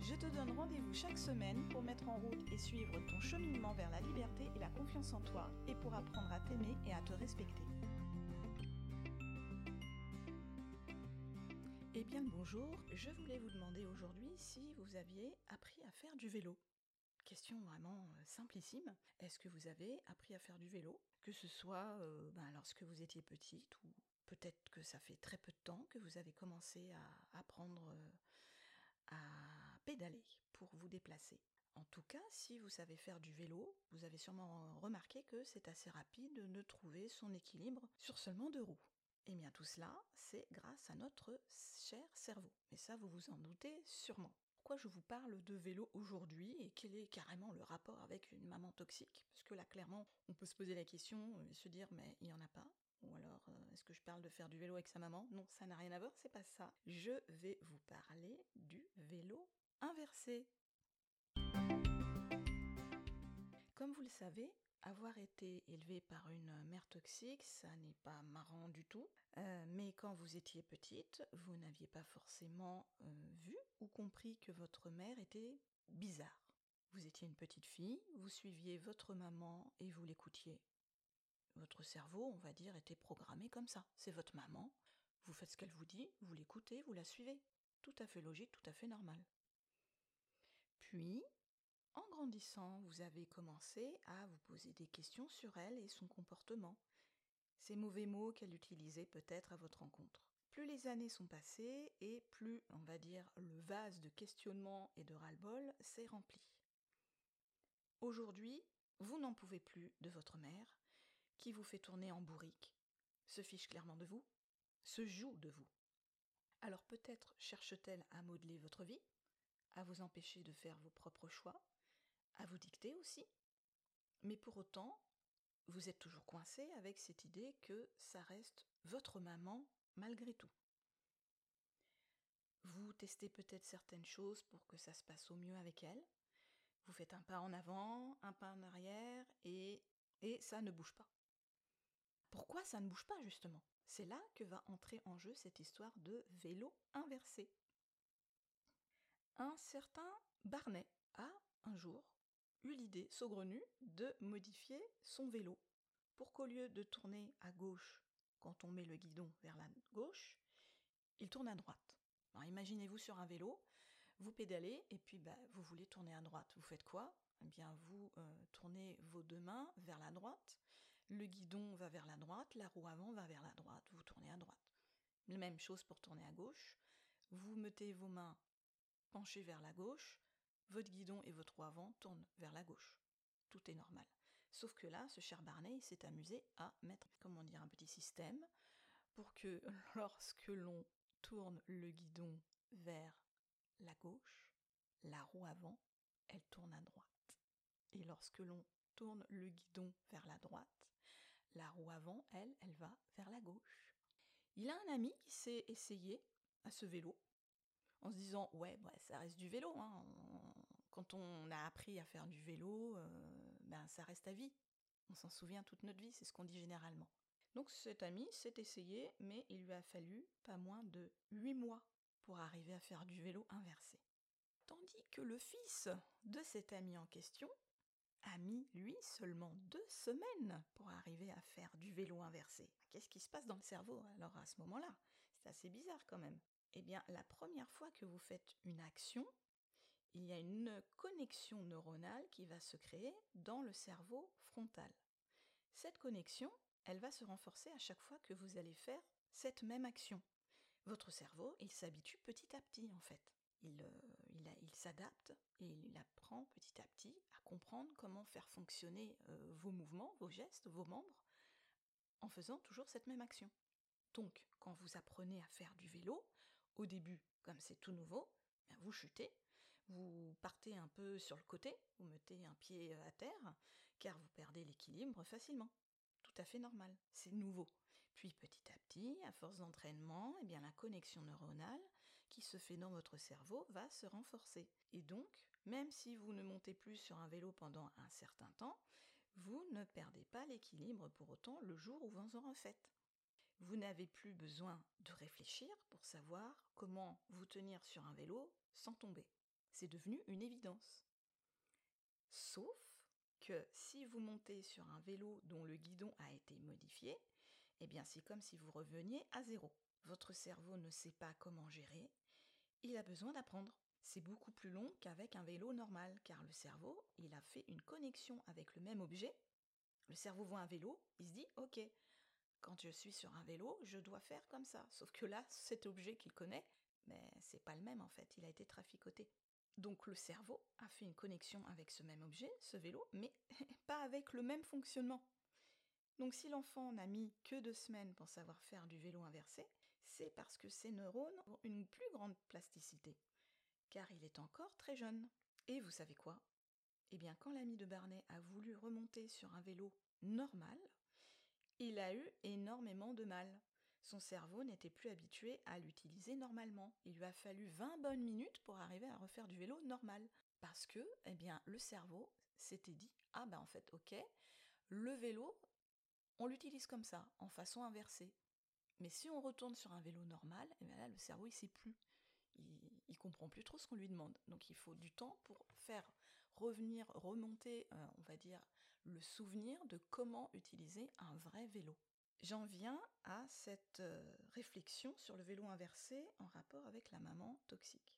Je te donne rendez-vous chaque semaine pour mettre en route et suivre ton cheminement vers la liberté et la confiance en toi et pour apprendre à t'aimer et à te respecter. Eh bien bonjour, je voulais vous demander aujourd'hui si vous aviez appris à faire du vélo. Question vraiment euh, simplissime. Est-ce que vous avez appris à faire du vélo? Que ce soit euh, ben, lorsque vous étiez petite ou peut-être que ça fait très peu de temps que vous avez commencé à apprendre euh, à pédaler pour vous déplacer. En tout cas, si vous savez faire du vélo, vous avez sûrement remarqué que c'est assez rapide de trouver son équilibre sur seulement deux roues. Eh bien tout cela, c'est grâce à notre cher cerveau. Mais ça, vous vous en doutez sûrement. Pourquoi je vous parle de vélo aujourd'hui et quel est carrément le rapport avec une maman toxique? Parce que là, clairement, on peut se poser la question et se dire, mais il n'y en a pas. Ou alors, euh, est-ce que je parle de faire du vélo avec sa maman? Non, ça n'a rien à voir, c'est pas ça. Je vais vous parler du vélo inversé. Comme vous le savez, avoir été élevé par une mère toxique, ça n'est pas marrant du tout. Euh, mais quand vous étiez petite, vous n'aviez pas forcément euh, vu ou compris que votre mère était bizarre. Vous étiez une petite fille, vous suiviez votre maman et vous l'écoutiez. Votre cerveau, on va dire, était programmé comme ça. C'est votre maman, vous faites ce qu'elle vous dit, vous l'écoutez, vous la suivez. Tout à fait logique, tout à fait normal. Puis, en grandissant, vous avez commencé à vous poser des questions sur elle et son comportement, ces mauvais mots qu'elle utilisait peut-être à votre rencontre. Plus les années sont passées et plus, on va dire, le vase de questionnement et de ras-le-bol s'est rempli. Aujourd'hui, vous n'en pouvez plus de votre mère, qui vous fait tourner en bourrique, se fiche clairement de vous, se joue de vous. Alors peut-être cherche-t-elle à modeler votre vie, à vous empêcher de faire vos propres choix, à vous dicter aussi. Mais pour autant, vous êtes toujours coincé avec cette idée que ça reste votre maman malgré tout. Vous testez peut-être certaines choses pour que ça se passe au mieux avec elle. Vous faites un pas en avant, un pas en arrière, et, et ça ne bouge pas. Pourquoi ça ne bouge pas justement? C'est là que va entrer en jeu cette histoire de vélo inversé. Un certain Barnet a, un jour, eu l'idée saugrenue de modifier son vélo pour qu'au lieu de tourner à gauche quand on met le guidon vers la gauche, il tourne à droite. Imaginez-vous sur un vélo, vous pédalez et puis bah, vous voulez tourner à droite. Vous faites quoi? Eh bien, vous euh, tournez vos deux mains vers la droite le guidon va vers la droite, la roue avant va vers la droite, vous tournez à droite. La même chose pour tourner à gauche. Vous mettez vos mains penchées vers la gauche, votre guidon et votre roue avant tournent vers la gauche. Tout est normal. Sauf que là, ce cher Barney s'est amusé à mettre, comment dire, un petit système pour que lorsque l'on tourne le guidon vers la gauche, la roue avant, elle tourne à droite. Et lorsque l'on tourne le guidon vers la droite, la roue avant, elle, elle va vers la gauche. Il a un ami qui s'est essayé à ce vélo, en se disant ouais, bah, ça reste du vélo. Hein. Quand on a appris à faire du vélo, euh, ben ça reste à vie. On s'en souvient toute notre vie, c'est ce qu'on dit généralement. Donc cet ami s'est essayé, mais il lui a fallu pas moins de 8 mois pour arriver à faire du vélo inversé. Tandis que le fils de cet ami en question a mis, lui, seulement deux semaines pour arriver à faire du vélo inversé. Qu'est-ce qui se passe dans le cerveau alors à ce moment-là? C'est assez bizarre quand même. Eh bien, la première fois que vous faites une action, il y a une connexion neuronale qui va se créer dans le cerveau frontal. Cette connexion, elle va se renforcer à chaque fois que vous allez faire cette même action. Votre cerveau, il s'habitue petit à petit en fait. Il, euh, il, s'adapte et il apprend petit à petit à comprendre comment faire fonctionner euh, vos mouvements, vos gestes, vos membres, en faisant toujours cette même action. Donc, quand vous apprenez à faire du vélo, au début, comme c'est tout nouveau, ben, vous chutez, Vous partez un peu sur le côté, vous mettez un pied à terre, car vous perdez l'équilibre facilement. Tout à fait normal, c'est nouveau. Puis petit à petit, à force d'entraînement, eh bien la connexion neuronale qui se fait dans votre cerveau va se renforcer. Et donc, même si vous ne montez plus sur un vélo pendant un certain temps, vous ne perdez pas l'équilibre pour autant le jour où vous en refaites. Vous n'avez plus besoin de réfléchir pour savoir comment vous tenir sur un vélo sans tomber. C'est devenu une évidence. Sauf que si vous montez sur un vélo dont le guidon a été modifié, eh bien c'est comme si vous reveniez à zéro. Votre cerveau ne sait pas comment gérer, il a besoin d'apprendre. C'est beaucoup plus long qu'avec un vélo normal, car le cerveau, il a fait une connexion avec le même objet. Le cerveau voit un vélo, il se dit OK, quand je suis sur un vélo, je dois faire comme ça. Sauf que là, cet objet qu'il connaît, mais c'est pas le même en fait, il a été traficoté. Donc le cerveau a fait une connexion avec ce même objet, ce vélo, mais pas avec le même fonctionnement. Donc si l'enfant n'a mis que deux semaines pour savoir faire du vélo inversé, c'est parce que ses neurones ont une plus grande plasticité, car il est encore très jeune. Et vous savez quoi? Eh bien quand l'ami de Barnet a voulu remonter sur un vélo normal, il a eu énormément de mal. Son cerveau n'était plus habitué à l'utiliser normalement. Il lui a fallu 20 bonnes minutes pour arriver à refaire du vélo normal. Parce que, eh bien, le cerveau s'était dit, ah ben en fait, ok, le vélo, on l'utilise comme ça, en façon inversée. Mais si on retourne sur un vélo normal, eh le cerveau, il sait plus. Il, il comprend plus trop ce qu'on lui demande. Donc il faut du temps pour faire revenir, remonter, euh, on va dire, le souvenir de comment utiliser un vrai vélo. J'en viens à cette euh, réflexion sur le vélo inversé en rapport avec la maman toxique.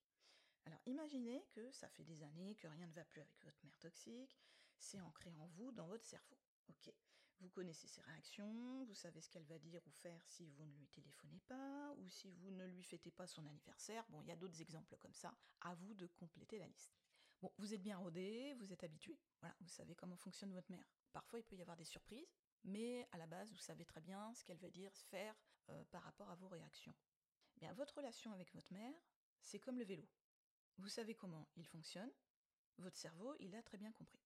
Alors imaginez que ça fait des années que rien ne va plus avec votre mère toxique, c'est ancré en vous, dans votre cerveau. Vous connaissez ses réactions, vous savez ce qu'elle va dire ou faire si vous ne lui téléphonez pas, ou si vous ne lui fêtez pas son anniversaire. Bon, il y a d'autres exemples comme ça. À vous de compléter la liste. Vous êtes bien rodé, vous êtes habitué. Voilà, vous savez comment fonctionne votre mère. Parfois, il peut y avoir des surprises, mais à la base, vous savez très bien ce qu'elle va dire, faire euh, par rapport à vos réactions. Bien, votre relation avec votre mère, c'est comme le vélo. Vous savez comment il fonctionne, votre cerveau, il a très bien compris.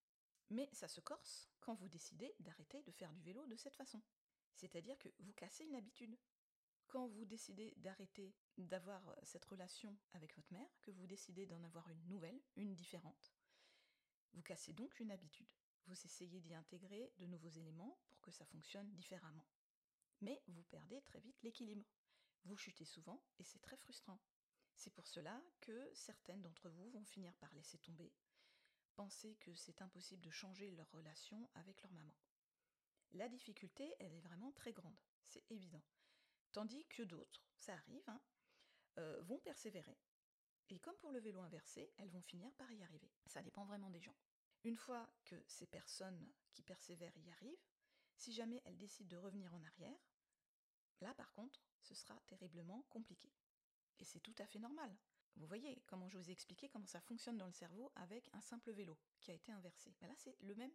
Mais ça se corse quand vous décidez d'arrêter de faire du vélo de cette façon. C'est-à-dire que vous cassez une habitude. Quand vous décidez d'arrêter d'avoir euh, cette relation avec votre mère, que vous décidez d'en avoir une nouvelle, une différente, vous cassez donc une habitude. Vous essayez d'y intégrer de nouveaux éléments pour que ça fonctionne différemment. Mais vous perdez très vite l'équilibre. Vous chutez souvent et c'est très frustrant. C'est pour cela que certaines d'entre vous vont finir par laisser tomber, penser que c'est impossible de changer leur relation avec leur maman. La difficulté, elle est vraiment très grande, c'est évident. Tandis que d'autres, ça arrive, hein, euh, vont persévérer. Et comme pour le vélo inversé, elles vont finir par y arriver. Ça dépend vraiment des gens. Une fois que ces personnes qui persévèrent y arrivent, si jamais elles décident de revenir en arrière, là par contre, ce sera terriblement compliqué. Et c'est tout à fait normal. Vous voyez comment je vous ai expliqué comment ça fonctionne dans le cerveau avec un simple vélo qui a été inversé. Là, c'est le même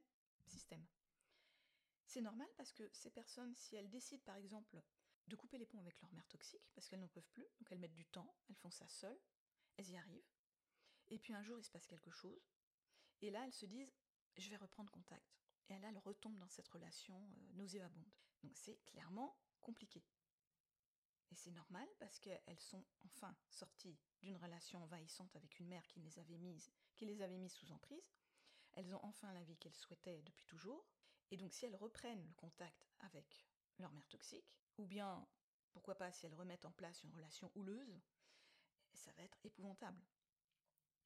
système. C'est normal parce que ces personnes, si elles décident par exemple de couper les ponts avec leur mère toxique, parce qu'elles n'en peuvent plus, donc elles mettent du temps, elles font ça seules, elles y arrivent. Et puis un jour, il se passe quelque chose, et là, elles se disent, je vais reprendre contact. Et là, elles retombent dans cette relation euh, nauséabonde. Donc c'est clairement compliqué. Et c'est normal parce qu'elles sont enfin sorties d'une relation envahissante avec une mère qui les avait mises, qui les avait mises sous emprise. Elles ont enfin la vie qu'elles souhaitaient depuis toujours. Et donc si elles reprennent le contact avec leur mère toxique, ou bien, pourquoi pas, si elles remettent en place une relation houleuse, ça va être épouvantable.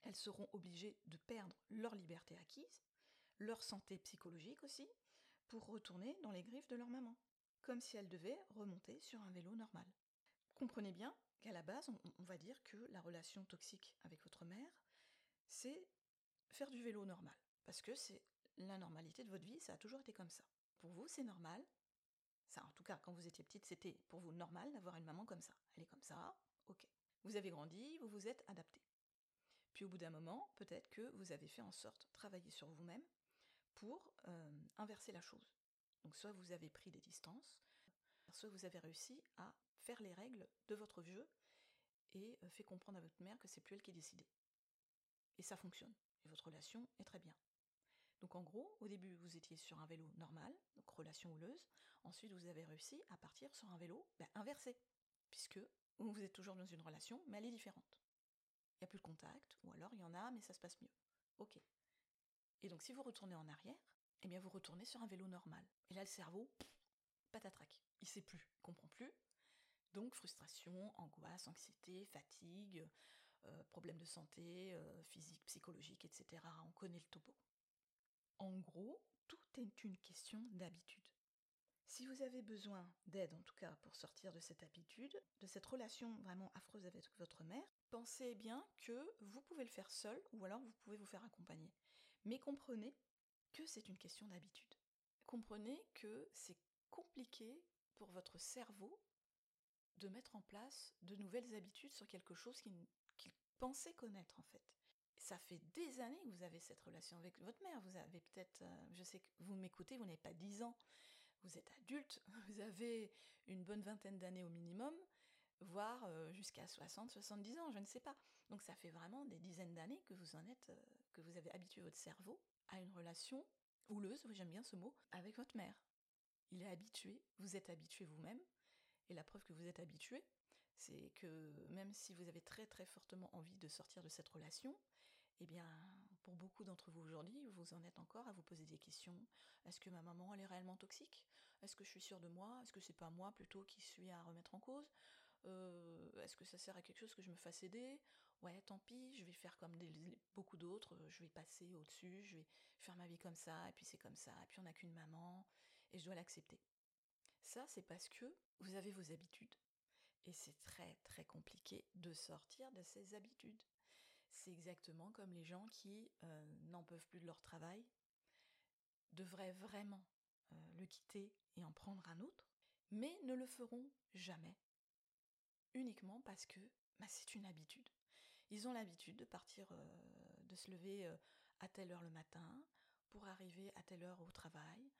Elles seront obligées de perdre leur liberté acquise, leur santé psychologique aussi, pour retourner dans les griffes de leur maman, comme si elles devaient remonter sur un vélo normal. Comprenez bien qu'à la base, on, va dire que la relation toxique avec votre mère, c'est faire du vélo normal, parce que c'est la normalité de votre vie, ça a toujours été comme ça. Pour vous, c'est normal, ça, en tout cas, quand vous étiez petite, c'était pour vous normal d'avoir une maman comme ça. Elle est comme ça, ok. Vous avez grandi, vous vous êtes adapté. Puis au bout d'un moment, peut-être que vous avez fait en sorte de travailler sur vous-même pour euh, inverser la chose. Donc soit vous avez pris des distances, soit vous avez réussi à faire les règles de votre jeu et euh, fait comprendre à votre mère que c'est plus elle qui décidait. Et ça fonctionne. Et votre relation est très bien. Donc en gros, au début, vous étiez sur un vélo normal, donc relation houleuse. Ensuite, vous avez réussi à partir sur un vélo ben, inversé, puisque vous êtes toujours dans une relation, mais elle est différente. Il n'y a plus de contact, ou alors il y en a, mais ça se passe mieux. Ok. Et donc si vous retournez en arrière, eh bien vous retournez sur un vélo normal. Et là, le cerveau, patatrac, il sait plus, il comprend plus. Donc frustration, angoisse, anxiété, fatigue, euh, problèmes de santé, euh, physique, psychologique, etc. On connaît le topo. En gros, tout est une question d'habitude. Si vous avez besoin d'aide, en tout cas pour sortir de cette habitude, de cette relation vraiment affreuse avec votre mère, pensez bien que vous pouvez le faire seul ou alors vous pouvez vous faire accompagner. Mais comprenez que c'est une question d'habitude. Comprenez que c'est compliqué pour votre cerveau de mettre en place de nouvelles habitudes sur quelque chose qu'il pensait connaître en fait. Ça fait des années que vous avez cette relation avec votre mère. Vous avez peut-être, euh, je sais que vous m'écoutez, vous n'avez pas 10 ans, vous êtes adulte, vous avez une bonne vingtaine d'années au minimum, voire euh, jusqu'à 60, 70 ans, je ne sais pas. Donc ça fait vraiment des dizaines d'années que vous en êtes, euh, que vous avez habitué votre cerveau à une relation houleuse, j'aime bien ce mot, avec votre mère. Il est habitué, vous êtes habitué vous-même, et la preuve que vous êtes habitué, c'est que même si vous avez très très fortement envie de sortir de cette relation, eh bien, pour beaucoup d'entre vous aujourd'hui, vous en êtes encore à vous poser des questions. Est-ce que ma maman, elle est réellement toxique? Est-ce que je suis sûre de moi? Est-ce que c'est pas moi plutôt qui suis à remettre en cause? Euh, Est-ce que ça sert à quelque chose que je me fasse aider? Ouais, tant pis, je vais faire comme beaucoup d'autres, je vais passer au-dessus, je vais faire ma vie comme ça, et puis c'est comme ça, et puis on n'a qu'une maman, et je dois l'accepter. Ça, c'est parce que vous avez vos habitudes. Et c'est très très compliqué de sortir de ces habitudes. C'est exactement comme les gens qui euh, n'en peuvent plus de leur travail, devraient vraiment euh, le quitter et en prendre un autre, mais ne le feront jamais. Uniquement parce que bah, c'est une habitude. Ils ont l'habitude de partir, euh, de se lever à telle heure le matin, pour arriver à telle heure au travail,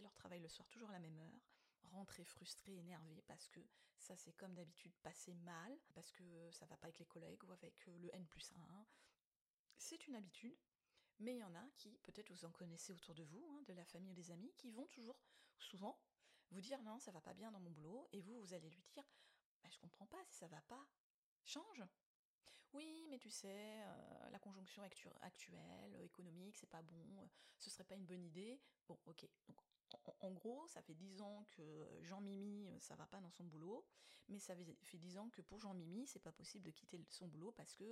leur travail le soir toujours à la même heure, rentrer frustré, énervé parce que ça c'est comme d'habitude passé mal, parce que ça va pas avec les collègues ou avec euh, le N plus 1. C'est une habitude, mais il y en a qui, peut-être vous en connaissez autour de vous, hein, de la famille ou des amis, qui vont toujours, souvent, vous dire non, ça va pas bien dans mon boulot, et vous, vous allez lui dire, bah, je comprends pas, si ça va pas, change. Oui, mais tu sais, euh, la conjonction actuelle, économique, c'est pas bon, ce serait pas une bonne idée. Bon, ok, en gros, ça fait dix ans que Jean-Mimi, euh, ça va pas dans son boulot, mais ça fait dix ans que pour Jean-Mimi, c'est pas possible de quitter son boulot parce que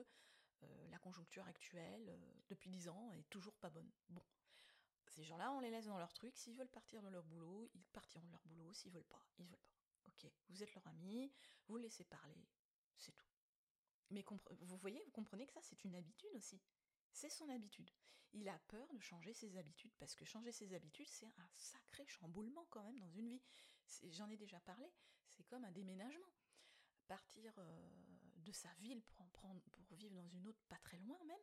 euh, la conjoncture actuelle, euh, depuis dix ans, est toujours pas bonne. Bon. Ces gens-là, on les laisse dans leur truc. S'ils veulent partir dans leur boulot, ils partiront de leur boulot. S'ils veulent pas, ils veulent pas. Ok, vous êtes leur ami, vous laissez parler, c'est tout. Mais vous voyez, vous comprenez que ça, c'est une habitude aussi. C'est son habitude. Il a peur de changer ses habitudes parce que changer ses habitudes, c'est un sacré chamboulement quand même dans une vie. J'en ai déjà parlé, c'est comme un déménagement. Partir euh, de sa ville pour, pour vivre dans une autre pas très loin même,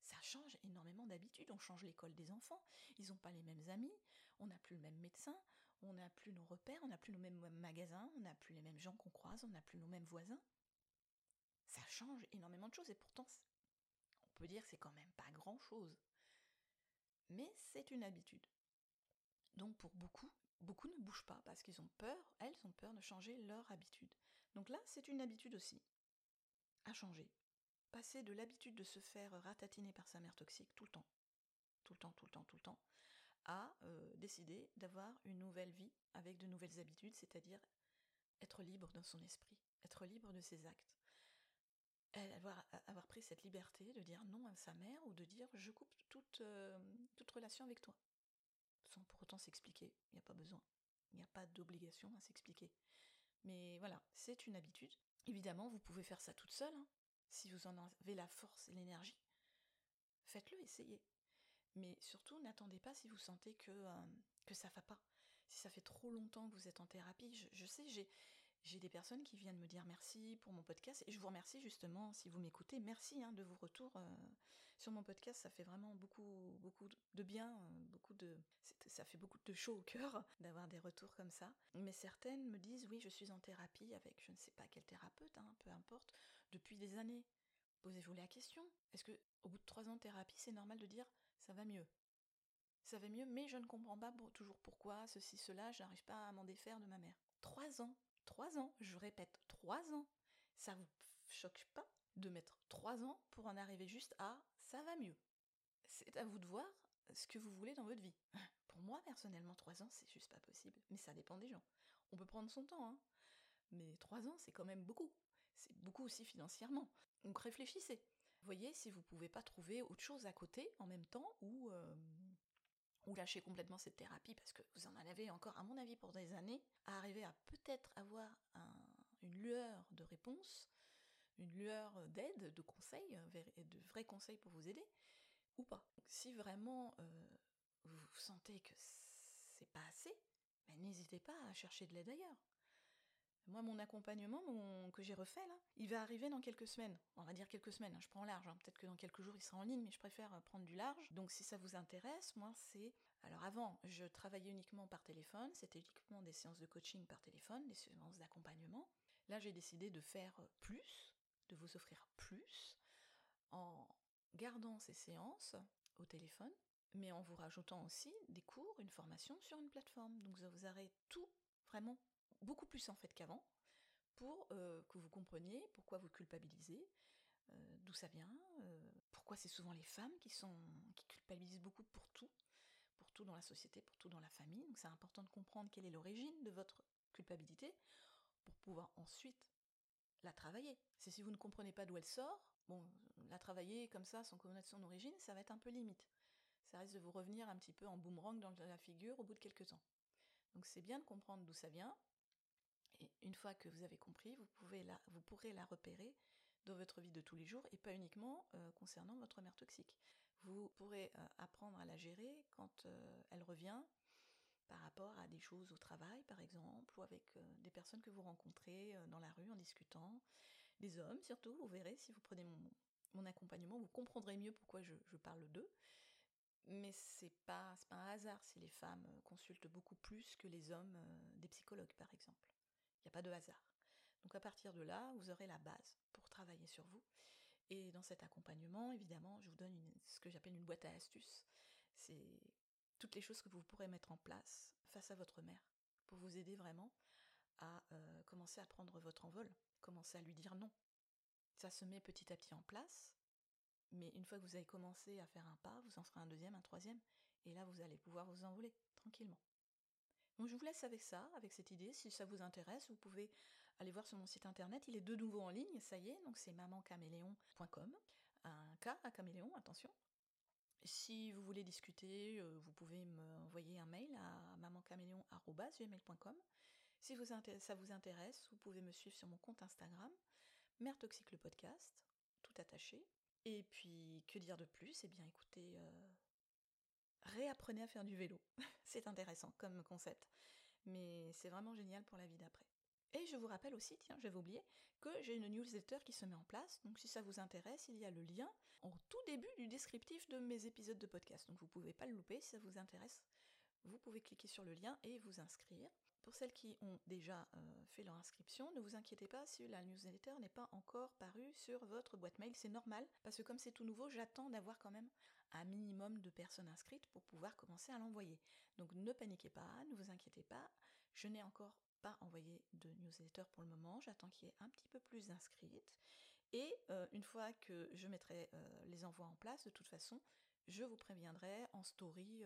ça change énormément d'habitudes. On change l'école des enfants, ils n'ont pas les mêmes amis, on n'a plus le même médecin, on n'a plus nos repères, on n'a plus nos mêmes magasins, on n'a plus les mêmes gens qu'on croise, on n'a plus nos mêmes voisins. Ça change énormément de choses et pourtant peut dire que c'est quand même pas grand chose. Mais c'est une habitude. Donc pour beaucoup, beaucoup ne bougent pas parce qu'ils ont peur, elles ont peur de changer leur habitude. Donc là, c'est une habitude aussi à changer. Passer de l'habitude de se faire ratatiner par sa mère toxique tout le temps, tout le temps, tout le temps, tout le temps, à euh, décider d'avoir une nouvelle vie avec de nouvelles habitudes, c'est-à-dire être libre dans son esprit, être libre de ses actes, avoir, avoir pris cette liberté de dire non à sa mère ou de dire je coupe toute, euh, relation avec toi. Sans pour autant s'expliquer, il n'y a pas besoin. Il n'y a pas d'obligation à s'expliquer. Mais voilà, c'est une habitude. Évidemment, vous pouvez faire ça toute seule, hein. si vous en avez la force et l'énergie. Faites-le, essayez. Mais surtout, n'attendez pas si vous sentez que, euh, que ça va pas. Si ça fait trop longtemps que vous êtes en thérapie, je sais, j'ai j'ai des personnes qui viennent me dire merci pour mon podcast et je vous remercie justement si vous m'écoutez. Merci hein, de vos retours euh, sur mon podcast. Ça fait vraiment beaucoup, beaucoup de bien, euh, beaucoup de, ça fait beaucoup de chaud au cœur d'avoir des retours comme ça. Mais certaines me disent oui, je suis en thérapie avec je ne sais pas quel thérapeute, hein, peu importe, depuis des années. Posez-vous la question. Est-ce que au bout de trois ans de thérapie, c'est normal de dire ça va mieux? Ça va mieux, mais je ne comprends pas toujours pourquoi, ceci, cela, je n'arrive pas à m'en défaire de ma mère. Trois ans, trois ans, je répète, trois ans. Ça vous choque pas de mettre trois ans pour en arriver juste à ça va mieux C'est à vous de voir ce que vous voulez dans votre vie. Pour moi, personnellement, trois ans, c'est juste pas possible. Mais ça dépend des gens. On peut prendre son temps, hein. Mais trois ans, c'est quand même beaucoup. C'est beaucoup aussi financièrement. Donc réfléchissez. Voyez si vous pouvez pas trouver autre chose à côté en même temps ou, euh, ou lâcher complètement cette thérapie parce que vous en avez encore, à mon avis, pour des années, à arriver à peut-être avoir une lueur de réponse, une lueur d'aide, de conseils, de vrais conseils pour vous aider, ou pas. Si vraiment euh, vous sentez que c'est pas assez, ben, n'hésitez pas à chercher de l'aide ailleurs. Moi, mon accompagnement que j'ai refait, là, il va arriver dans quelques semaines. On va dire quelques semaines, hein, je prends large. Hein. Peut-être que dans quelques jours, il sera en ligne, mais je préfère euh, prendre du large. Donc, si ça vous intéresse, moi, c'est... Alors, avant, je travaillais uniquement par téléphone. C'était uniquement des séances de coaching par téléphone, des séances d'accompagnement. Là, j'ai décidé de faire euh, plus, de vous offrir plus, en gardant ces séances au téléphone, mais en vous rajoutant aussi des cours, une formation sur une plateforme. Donc, vous aurez tout vraiment beaucoup plus en fait qu'avant, pour que vous compreniez pourquoi vous culpabilisez, d'où ça vient, pourquoi c'est souvent les femmes qui sont qui culpabilisent beaucoup pour tout, pour tout dans la société, pour tout dans la famille. Donc c'est important de comprendre quelle est l'origine de votre culpabilité pour pouvoir ensuite la travailler. C'est si vous ne comprenez pas d'où elle sort, bon, la travailler comme ça sans connaître son origine, ça va être un peu limite. Ça risque de vous revenir un petit peu en boomerang dans la figure au bout de quelques temps. Donc c'est bien de comprendre d'où ça vient, une fois que vous avez compris, vous, pouvez la, vous pourrez la repérer dans votre vie de tous les jours et pas uniquement euh, concernant votre mère toxique. Vous pourrez euh, apprendre à la gérer quand euh, elle revient par rapport à des choses au travail, par exemple, ou avec des personnes que vous rencontrez dans la rue en discutant, des hommes surtout, vous verrez, si vous prenez mon, accompagnement, vous comprendrez mieux pourquoi je, je parle d'eux. Mais c'est pas, pas un hasard si les femmes consultent beaucoup plus que les hommes des psychologues, par exemple n'y a pas de hasard. Donc à partir de là, vous aurez la base pour travailler sur vous. Et dans cet accompagnement, évidemment, je vous donne ce que j'appelle une boîte à astuces. C'est toutes les choses que vous pourrez mettre en place face à votre mère pour vous aider vraiment à euh, commencer à prendre votre envol, commencer à lui dire non. Ça se met petit à petit en place, mais une fois que vous avez commencé à faire un pas, vous en ferez un deuxième, un troisième, et là vous allez pouvoir vous envoler tranquillement. Donc je vous laisse avec ça, avec cette idée. Si ça vous intéresse, vous pouvez aller voir sur mon site internet. Il est de nouveau en ligne, ça y est. Donc c'est mamancaméléon.com. Un K à caméléon, attention. Si vous voulez discuter, euh, vous pouvez m'envoyer un mail à mamancaméléon.com. Si ça vous intéresse, vous pouvez me suivre sur mon compte Instagram, Mère Toxique le podcast, tout attaché. Et puis, que dire de plus? Eh bien, écoutez, euh, réapprenez à faire du vélo. c'est intéressant comme concept. Mais c'est vraiment génial pour la vie d'après. Et je vous rappelle aussi, tiens, j'avais oublié, que j'ai une newsletter qui se met en place. Donc si ça vous intéresse, il y a le lien en tout début du descriptif de mes épisodes de podcast. Donc vous pouvez pas le louper si ça vous intéresse. Vous pouvez cliquer sur le lien et vous inscrire. Pour celles qui ont déjà euh, fait leur inscription, ne vous inquiétez pas si la newsletter n'est pas encore parue sur votre boîte mail, c'est normal, parce que comme c'est tout nouveau, j'attends d'avoir quand même un minimum de personnes inscrites pour pouvoir commencer à l'envoyer. Donc ne paniquez pas, ne vous inquiétez pas, je n'ai encore pas envoyé de newsletter pour le moment, j'attends qu'il y ait un petit peu plus d'inscrites. Et euh, une fois que je mettrai euh, les envois en place, de toute façon, je vous préviendrai en story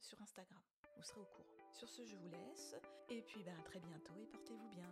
sur Instagram. Vous serez au courant. Sur ce, je vous laisse. Et puis, ben, à très bientôt et portez-vous bien.